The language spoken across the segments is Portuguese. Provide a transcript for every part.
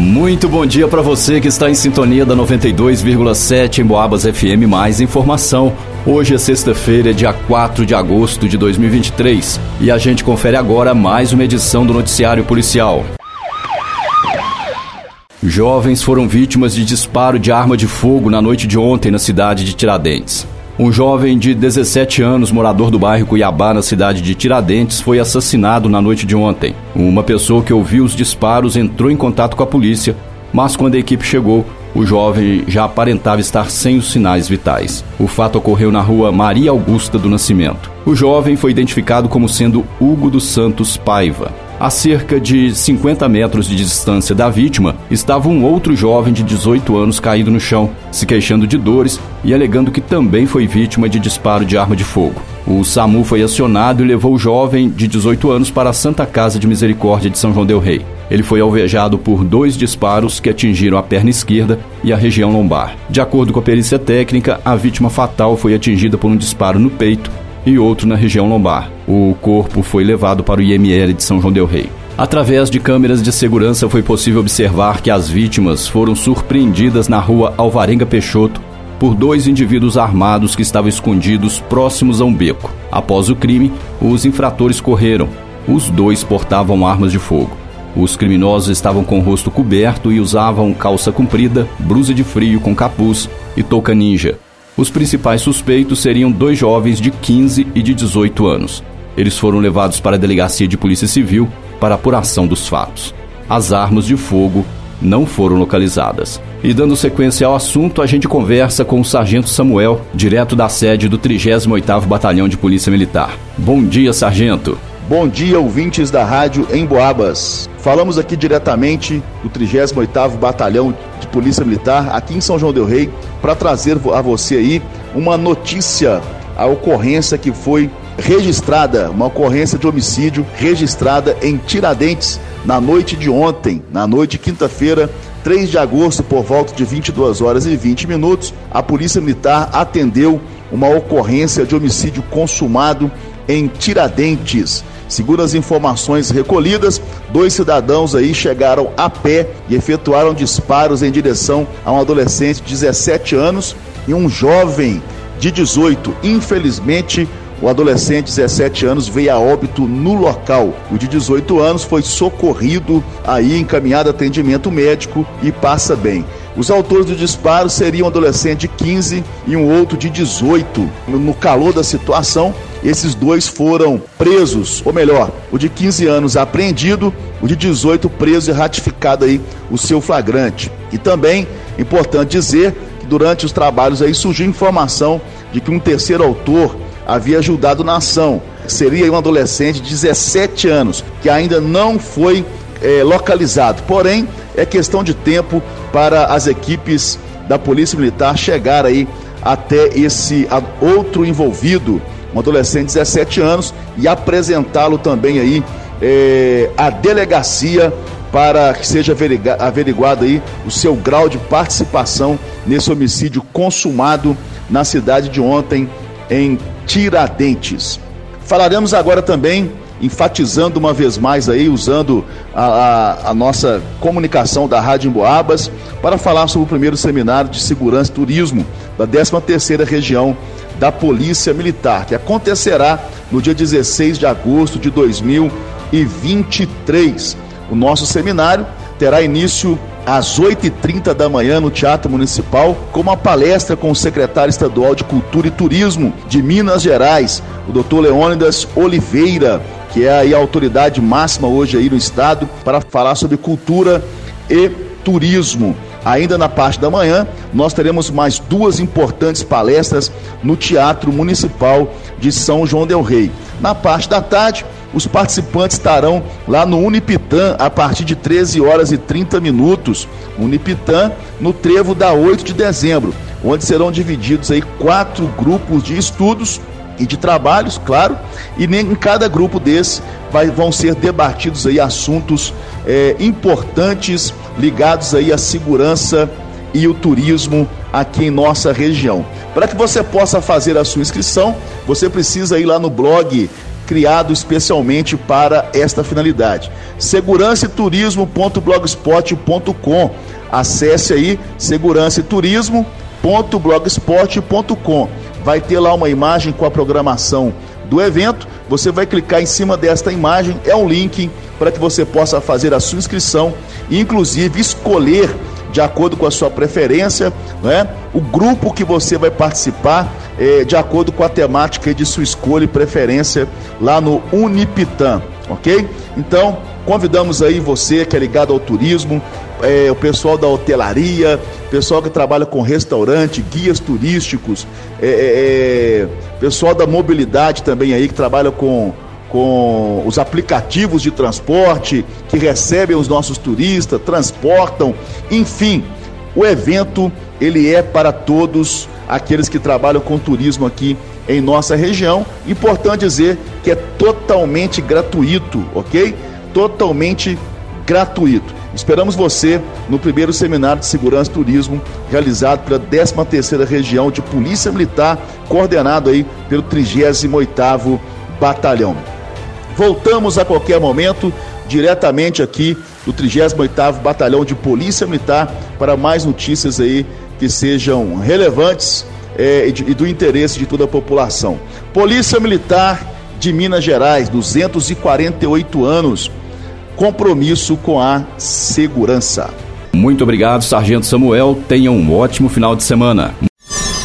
Muito bom dia para você que está em sintonia da 92,7 em Boabas FM. Mais informação. Hoje é sexta-feira, dia 4 de agosto de 2023, e a gente confere agora mais uma edição do Noticiário Policial. Jovens foram vítimas de disparo de arma de fogo na noite de ontem na cidade de Tiradentes. Um jovem de 17 anos, morador do bairro Cuiabá, na cidade de Tiradentes, foi assassinado na noite de ontem. Uma pessoa que ouviu os disparos entrou em contato com a polícia, mas quando a equipe chegou, o jovem já aparentava estar sem os sinais vitais. O fato ocorreu na rua Maria Augusta do Nascimento. O jovem foi identificado como sendo Hugo dos Santos Paiva. A cerca de 50 metros de distância da vítima estava um outro jovem de 18 anos caído no chão, se queixando de dores e alegando que também foi vítima de disparo de arma de fogo. O SAMU foi acionado e levou o jovem de 18 anos para a Santa Casa de Misericórdia de São João Del Rei. Ele foi alvejado por dois disparos que atingiram a perna esquerda e a região lombar. De acordo com a perícia técnica, a vítima fatal foi atingida por um disparo no peito e outro na região lombar. O corpo foi levado para o IML de São João Del Rei. Através de câmeras de segurança foi possível observar que as vítimas foram surpreendidas na rua Alvarenga Peixoto por dois indivíduos armados que estavam escondidos próximos a um beco. Após o crime, os infratores correram. Os dois portavam armas de fogo. Os criminosos estavam com o rosto coberto e usavam calça comprida, blusa de frio com capuz e touca ninja. Os principais suspeitos seriam dois jovens de 15 e de 18 anos. Eles foram levados para a delegacia de polícia civil para apuração dos fatos. As armas de fogo não foram localizadas. E dando sequência ao assunto, a gente conversa com o Sargento Samuel, direto da sede do 38º Batalhão de Polícia Militar. Bom dia, sargento. Bom dia, ouvintes da rádio em Boabas. Falamos aqui diretamente do 38º Batalhão de Polícia Militar, aqui em São João del Rei, para trazer a você aí uma notícia, a ocorrência que foi registrada, uma ocorrência de homicídio registrada em Tiradentes na noite de ontem, na noite quinta-feira, 3 de agosto, por volta de 22 horas e 20 minutos, a Polícia Militar atendeu uma ocorrência de homicídio consumado em Tiradentes. Segundo as informações recolhidas, dois cidadãos aí chegaram a pé e efetuaram disparos em direção a um adolescente de 17 anos e um jovem de 18. Infelizmente, o adolescente de 17 anos veio a óbito no local. O de 18 anos foi socorrido aí encaminhado a atendimento médico e passa bem. Os autores do disparo seriam um adolescente de 15 e um outro de 18. No calor da situação, esses dois foram presos, ou melhor, o de 15 anos apreendido, o de 18 preso e ratificado aí o seu flagrante. E também importante dizer que durante os trabalhos aí surgiu informação de que um terceiro autor havia ajudado na ação. Seria um adolescente de 17 anos que ainda não foi é, localizado. Porém, é questão de tempo para as equipes da Polícia Militar chegar aí até esse outro envolvido um adolescente de 17 anos, e apresentá-lo também aí é, à delegacia para que seja averiguado aí o seu grau de participação nesse homicídio consumado na cidade de ontem, em Tiradentes. Falaremos agora também enfatizando uma vez mais aí, usando a, a, a, nossa comunicação da Rádio Emboabas, para falar sobre o primeiro seminário de segurança e turismo da 13ª região da Polícia Militar, que acontecerá no dia 16 de agosto de 2023. O nosso seminário terá início às 8h30 da manhã no Teatro Municipal, com uma palestra com o secretário estadual de Cultura e Turismo de Minas Gerais, o Dr. Leônidas Oliveira, que é a autoridade máxima hoje aí no estado para falar sobre cultura e turismo. Ainda na parte da manhã, nós teremos mais duas importantes palestras no Teatro Municipal de São João Del Rei. Na parte da tarde, os participantes estarão lá no Unipitã a partir de 13 horas e 30 minutos. Unipitã, no trevo da 8 de dezembro, onde serão divididos aí quatro grupos de estudos e de trabalhos, claro, e em cada grupo desse vai, vão ser debatidos aí assuntos é, importantes ligados aí à segurança e o turismo aqui em nossa região. Para que você possa fazer a sua inscrição, você precisa ir lá no blog criado especialmente para esta finalidade. Segurança e turismo.blogspot.com. Acesse aí segurança e turismo.blogspot.com. Vai ter lá uma imagem com a programação do evento. Você vai clicar em cima desta imagem, é um link para que você possa fazer a sua inscrição e inclusive escolher de acordo com a sua preferência, né? o grupo que você vai participar é, de acordo com a temática de sua escolha e preferência lá no Unipitan, ok? Então, convidamos aí você que é ligado ao turismo, é, o pessoal da hotelaria, pessoal que trabalha com restaurante, guias turísticos, é, é, é pessoal da mobilidade também aí que trabalha com com os aplicativos de transporte que recebem os nossos turistas, transportam, enfim, o evento ele é para todos aqueles que trabalham com turismo aqui em nossa região. Importante dizer que é totalmente gratuito, ok? Totalmente gratuito. Esperamos você no primeiro seminário de segurança e turismo realizado pela 13ª Região de Polícia Militar, coordenado aí pelo 38º Batalhão. Voltamos a qualquer momento, diretamente aqui do 38º Batalhão de Polícia Militar, para mais notícias aí que sejam relevantes é, e, de, e do interesse de toda a população. Polícia Militar de Minas Gerais, 248 anos, compromisso com a segurança. Muito obrigado, Sargento Samuel. Tenha um ótimo final de semana.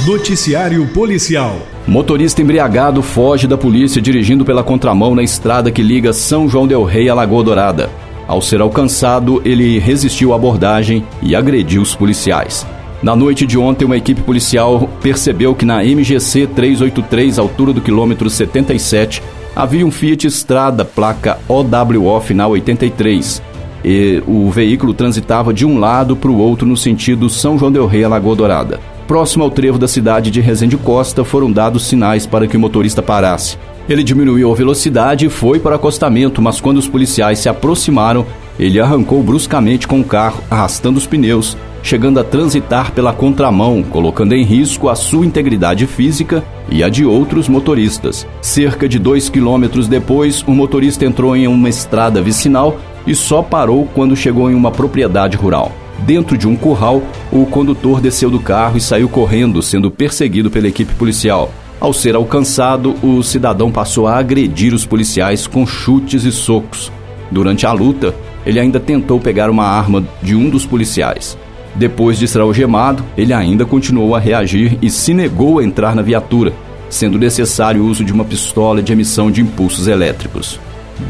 Noticiário Policial. Motorista embriagado foge da polícia dirigindo pela contramão na estrada que liga São João Del Rei a Lagoa Dourada. Ao ser alcançado, ele resistiu à abordagem e agrediu os policiais. Na noite de ontem, uma equipe policial percebeu que na MGC 383, altura do quilômetro 77, havia um Fiat Strada, placa OWO final 83. E o veículo transitava de um lado para o outro no sentido São João Del Rei a Lagoa Dourada. Próximo ao trevo da cidade de Resende Costa, foram dados sinais para que o motorista parasse. Ele diminuiu a velocidade e foi para o acostamento, mas quando os policiais se aproximaram, ele arrancou bruscamente com o carro, arrastando os pneus, chegando a transitar pela contramão, colocando em risco a sua integridade física e a de outros motoristas. Cerca de dois quilômetros depois, o motorista entrou em uma estrada vicinal e só parou quando chegou em uma propriedade rural. Dentro de um curral, o condutor desceu do carro e saiu correndo, sendo perseguido pela equipe policial. Ao ser alcançado, o cidadão passou a agredir os policiais com chutes e socos. Durante a luta, ele ainda tentou pegar uma arma de um dos policiais. Depois de ser algemado, ele ainda continuou a reagir e se negou a entrar na viatura, sendo necessário o uso de uma pistola de emissão de impulsos elétricos.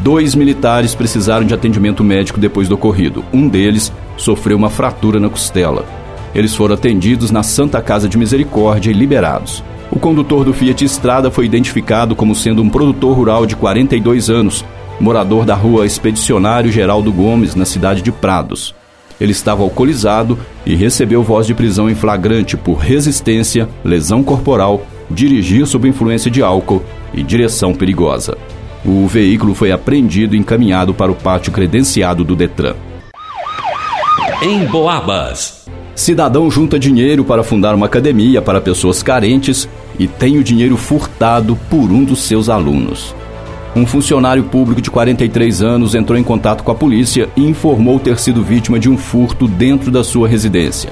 Dois militares precisaram de atendimento médico depois do ocorrido. Um deles sofreu uma fratura na costela. Eles foram atendidos na Santa Casa de Misericórdia e liberados. O condutor do Fiat Estrada foi identificado como sendo um produtor rural de 42 anos, morador da rua Expedicionário Geraldo Gomes, na cidade de Prados. Ele estava alcoolizado e recebeu voz de prisão em flagrante por resistência, lesão corporal, dirigir sob influência de álcool e direção perigosa. O veículo foi apreendido e encaminhado para o pátio credenciado do Detran. Em Boabas. Cidadão junta dinheiro para fundar uma academia para pessoas carentes e tem o dinheiro furtado por um dos seus alunos. Um funcionário público de 43 anos entrou em contato com a polícia e informou ter sido vítima de um furto dentro da sua residência.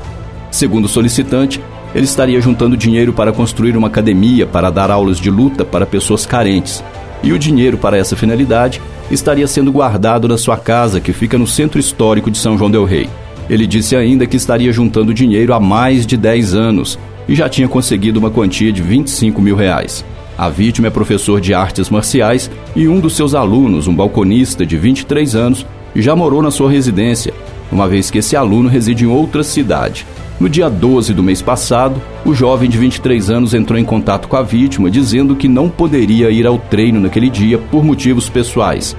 Segundo o solicitante, ele estaria juntando dinheiro para construir uma academia para dar aulas de luta para pessoas carentes e o dinheiro para essa finalidade estaria sendo guardado na sua casa, que fica no centro histórico de São João Del Rei. Ele disse ainda que estaria juntando dinheiro há mais de 10 anos e já tinha conseguido uma quantia de 25 mil reais. A vítima é professor de artes marciais e um dos seus alunos, um balconista de 23 anos, já morou na sua residência, uma vez que esse aluno reside em outra cidade. No dia 12 do mês passado, o jovem de 23 anos entrou em contato com a vítima dizendo que não poderia ir ao treino naquele dia por motivos pessoais.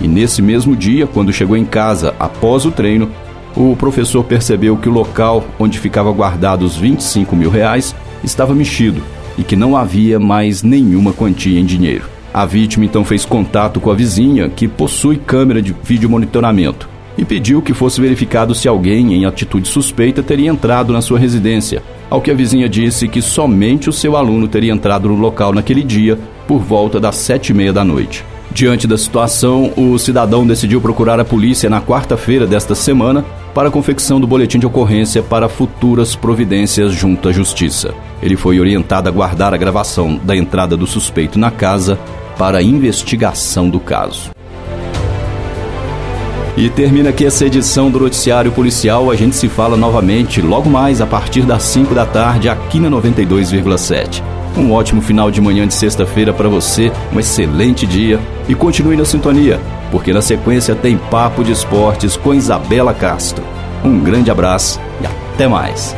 E nesse mesmo dia, quando chegou em casa após o treino, o professor percebeu que o local onde ficava guardado os 25 mil reais estava mexido e que não havia mais nenhuma quantia em dinheiro. A vítima então fez contato com a vizinha, que possui câmera de vídeo monitoramento e pediu que fosse verificado se alguém em atitude suspeita teria entrado na sua residência, ao que a vizinha disse que somente o seu aluno teria entrado no local naquele dia por volta das sete e meia da noite. Diante da situação, o cidadão decidiu procurar a polícia na quarta-feira desta semana para a confecção do boletim de ocorrência para futuras providências junto à Justiça. Ele foi orientado a guardar a gravação da entrada do suspeito na casa para a investigação do caso. E termina aqui essa edição do Noticiário Policial. A gente se fala novamente logo mais a partir das 5 da tarde aqui na 92,7. Um ótimo final de manhã de sexta-feira para você, um excelente dia e continue na sintonia, porque na sequência tem Papo de Esportes com Isabela Castro. Um grande abraço e até mais.